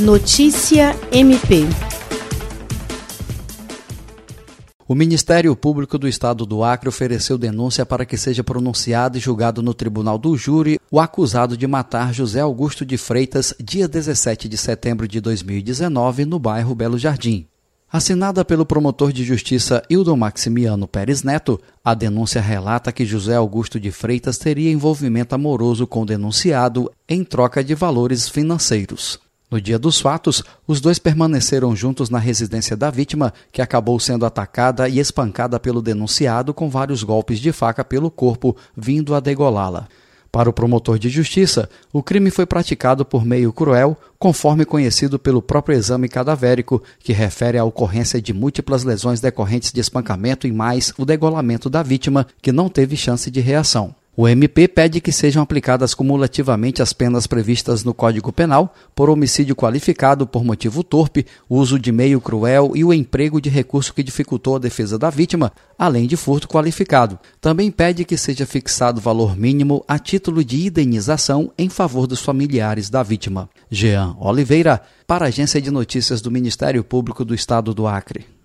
Notícia MP. O Ministério Público do Estado do Acre ofereceu denúncia para que seja pronunciado e julgado no Tribunal do Júri o acusado de matar José Augusto de Freitas, dia 17 de setembro de 2019, no bairro Belo Jardim. Assinada pelo promotor de justiça Hildon Maximiano Pérez Neto, a denúncia relata que José Augusto de Freitas teria envolvimento amoroso com o denunciado em troca de valores financeiros. No dia dos fatos, os dois permaneceram juntos na residência da vítima, que acabou sendo atacada e espancada pelo denunciado com vários golpes de faca pelo corpo, vindo a degolá-la. Para o promotor de justiça, o crime foi praticado por meio cruel, conforme conhecido pelo próprio exame cadavérico, que refere à ocorrência de múltiplas lesões decorrentes de espancamento e mais o degolamento da vítima, que não teve chance de reação. O MP pede que sejam aplicadas cumulativamente as penas previstas no Código Penal por homicídio qualificado por motivo torpe, uso de meio cruel e o emprego de recurso que dificultou a defesa da vítima, além de furto qualificado. Também pede que seja fixado valor mínimo a título de indenização em favor dos familiares da vítima. Jean Oliveira, para a Agência de Notícias do Ministério Público do Estado do Acre.